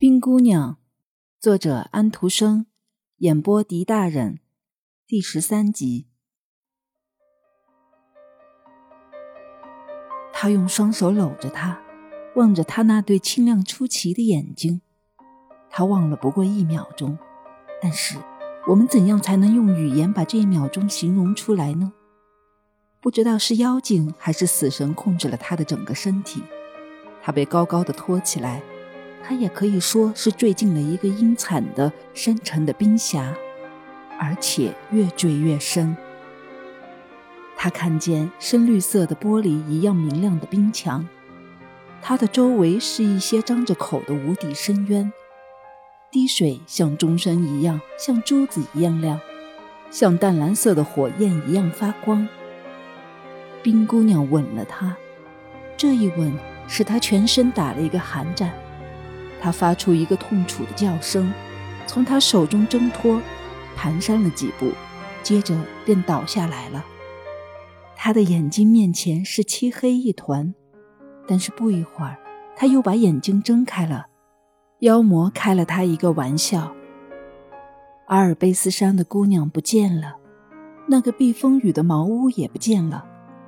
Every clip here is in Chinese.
冰姑娘，作者安徒生，演播狄大人，第十三集。他用双手搂着她，望着她那对清亮出奇的眼睛。他望了不过一秒钟，但是我们怎样才能用语言把这一秒钟形容出来呢？不知道是妖精还是死神控制了他的整个身体，他被高高的托起来。他也可以说是坠进了一个阴惨的、深沉的冰峡，而且越坠越深。他看见深绿色的玻璃一样明亮的冰墙，它的周围是一些张着口的无底深渊，滴水像钟声一样，像珠子一样亮，像淡蓝色的火焰一样发光。冰姑娘吻了他，这一吻使他全身打了一个寒战。他发出一个痛楚的叫声，从他手中挣脱，蹒跚了几步，接着便倒下来了。他的眼睛面前是漆黑一团，但是不一会儿，他又把眼睛睁开了。妖魔开了他一个玩笑。阿尔卑斯山的姑娘不见了，那个避风雨的茅屋也不见了，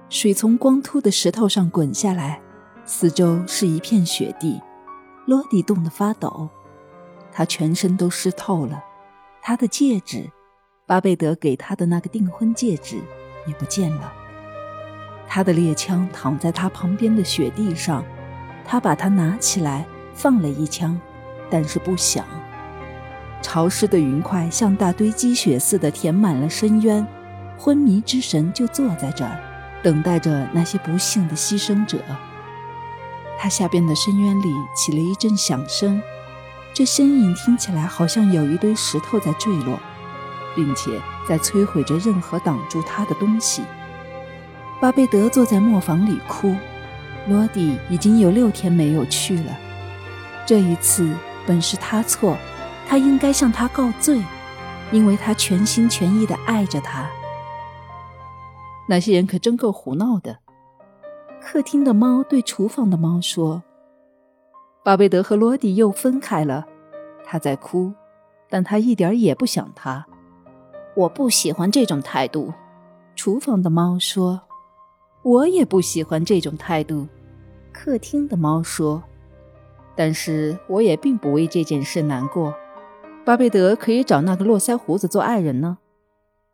水从光秃的石头上滚下来，四周是一片雪地。罗迪冻得发抖，他全身都湿透了。他的戒指，巴贝德给他的那个订婚戒指也不见了。他的猎枪躺在他旁边的雪地上，他把它拿起来放了一枪，但是不响。潮湿的云块像大堆积雪似的填满了深渊，昏迷之神就坐在这儿，等待着那些不幸的牺牲者。他下边的深渊里起了一阵响声，这声音听起来好像有一堆石头在坠落，并且在摧毁着任何挡住他的东西。巴贝德坐在磨坊里哭，罗迪已经有六天没有去了。这一次本是他错，他应该向他告罪，因为他全心全意地爱着他。那些人可真够胡闹的。客厅的猫对厨房的猫说：“巴贝德和罗迪又分开了，他在哭，但他一点也不想他。我不喜欢这种态度。”厨房的猫说：“我也不喜欢这种态度。”客厅的猫说：“但是我也并不为这件事难过。巴贝德可以找那个络腮胡子做爱人呢。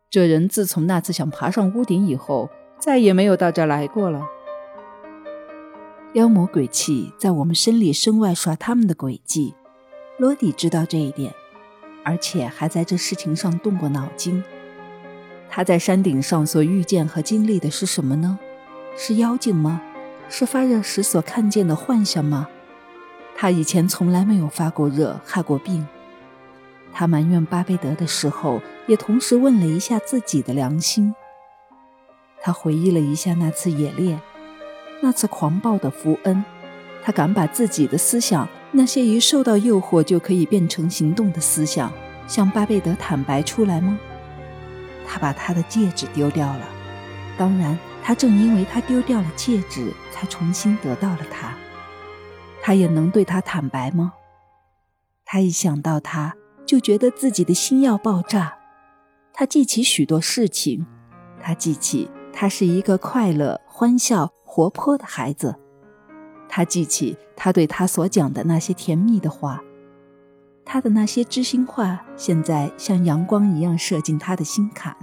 这人自从那次想爬上屋顶以后，再也没有到这儿来过了。”妖魔鬼气在我们身里身外耍他们的诡计，罗迪知道这一点，而且还在这事情上动过脑筋。他在山顶上所遇见和经历的是什么呢？是妖精吗？是发热时所看见的幻象吗？他以前从来没有发过热，害过病。他埋怨巴贝德的时候，也同时问了一下自己的良心。他回忆了一下那次野猎。那次狂暴的福恩，他敢把自己的思想，那些一受到诱惑就可以变成行动的思想，向巴贝德坦白出来吗？他把他的戒指丢掉了，当然，他正因为他丢掉了戒指，才重新得到了他。他也能对他坦白吗？他一想到他，就觉得自己的心要爆炸。他记起许多事情，他记起他是一个快乐、欢笑。活泼的孩子，他记起他对他所讲的那些甜蜜的话，他的那些知心话，现在像阳光一样射进他的心坎。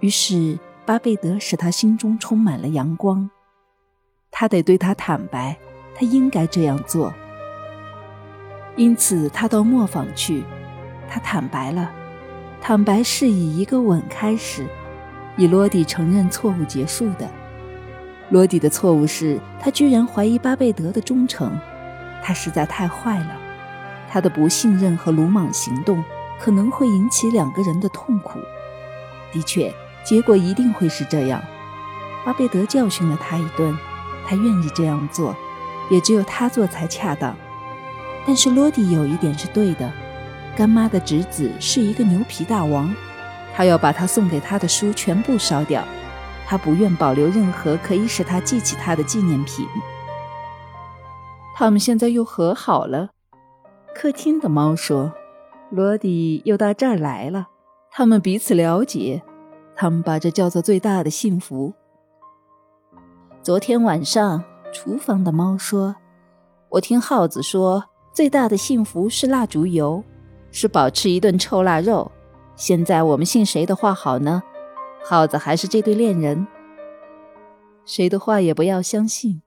于是巴贝德使他心中充满了阳光。他得对他坦白，他应该这样做。因此他到磨坊去，他坦白了。坦白是以一个吻开始，以罗迪承认错误结束的。罗迪的错误是他居然怀疑巴贝德的忠诚，他实在太坏了。他的不信任和鲁莽行动可能会引起两个人的痛苦。的确，结果一定会是这样。巴贝德教训了他一顿，他愿意这样做，也只有他做才恰当。但是罗迪有一点是对的：干妈的侄子是一个牛皮大王，他要把他送给他的书全部烧掉。他不愿保留任何可以使他记起他的纪念品。他们现在又和好了，客厅的猫说：“罗迪又到这儿来了。他们彼此了解，他们把这叫做最大的幸福。”昨天晚上，厨房的猫说：“我听耗子说，最大的幸福是蜡烛油，是保持一顿臭腊肉。现在我们信谁的话好呢？耗子还是这对恋人？谁的话也不要相信。”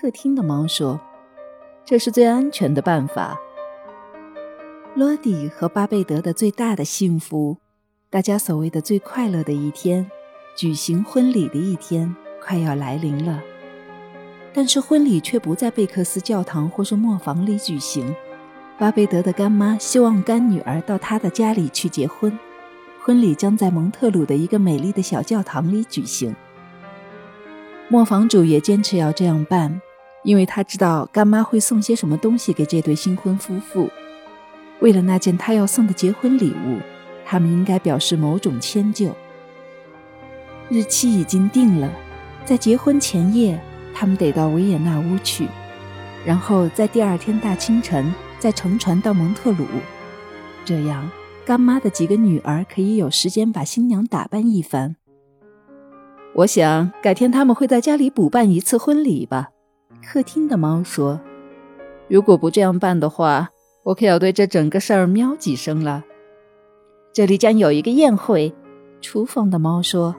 客厅的猫说：“这是最安全的办法。”罗迪和巴贝德的最大的幸福，大家所谓的最快乐的一天，举行婚礼的一天，快要来临了。但是婚礼却不在贝克斯教堂或是磨坊里举行。巴贝德的干妈希望干女儿到她的家里去结婚，婚礼将在蒙特鲁的一个美丽的小教堂里举行。磨坊主也坚持要这样办，因为他知道干妈会送些什么东西给这对新婚夫妇。为了那件他要送的结婚礼物，他们应该表示某种迁就。日期已经定了，在结婚前夜，他们得到维也纳屋去，然后在第二天大清晨再乘船到蒙特鲁。这样，干妈的几个女儿可以有时间把新娘打扮一番。我想改天他们会在家里补办一次婚礼吧。客厅的猫说：“如果不这样办的话。”我可要对这整个事儿喵几声了。这里将有一个宴会。厨房的猫说：“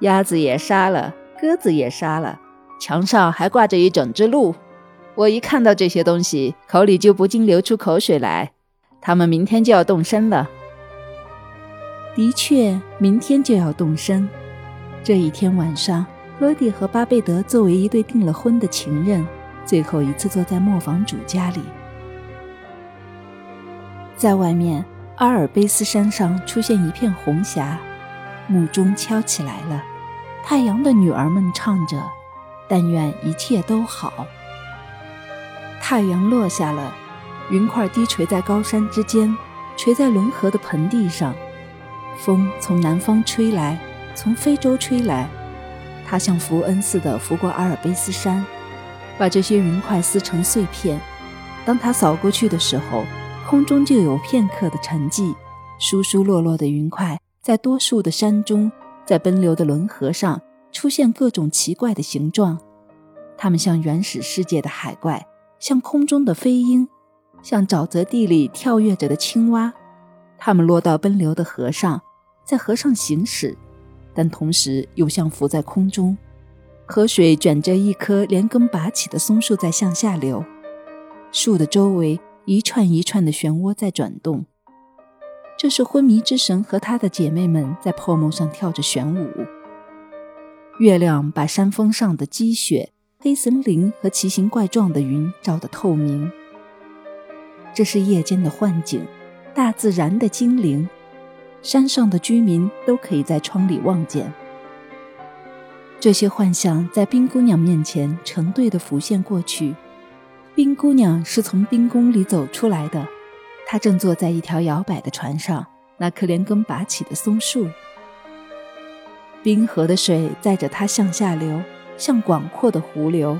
鸭子也杀了，鸽子也杀了，墙上还挂着一整只鹿。我一看到这些东西，口里就不禁流出口水来。他们明天就要动身了。的确，明天就要动身。这一天晚上，罗迪和巴贝德作为一对订了婚的情人，最后一次坐在磨坊主家里。在外面，阿尔卑斯山上出现一片红霞，木钟敲起来了。太阳的女儿们唱着：“但愿一切都好。”太阳落下了，云块低垂在高山之间，垂在伦河的盆地上。风从南方吹来，从非洲吹来，它像福恩似的拂过阿尔卑斯山，把这些云块撕成碎片。当它扫过去的时候，空中就有片刻的沉寂，疏疏落落的云块在多数的山中，在奔流的轮河上出现各种奇怪的形状，它们像原始世界的海怪，像空中的飞鹰，像沼泽地里跳跃着的青蛙。它们落到奔流的河上，在河上行驶，但同时又像浮在空中。河水卷着一棵连根拔起的松树在向下流，树的周围。一串一串的漩涡在转动，这是昏迷之神和他的姐妹们在泡沫上跳着旋舞。月亮把山峰上的积雪、黑森林和奇形怪状的云照得透明。这是夜间的幻景，大自然的精灵，山上的居民都可以在窗里望见。这些幻象在冰姑娘面前成对的浮现过去。冰姑娘是从冰宫里走出来的，她正坐在一条摇摆的船上，那棵连根拔起的松树。冰河的水载着她向下流，向广阔的湖流。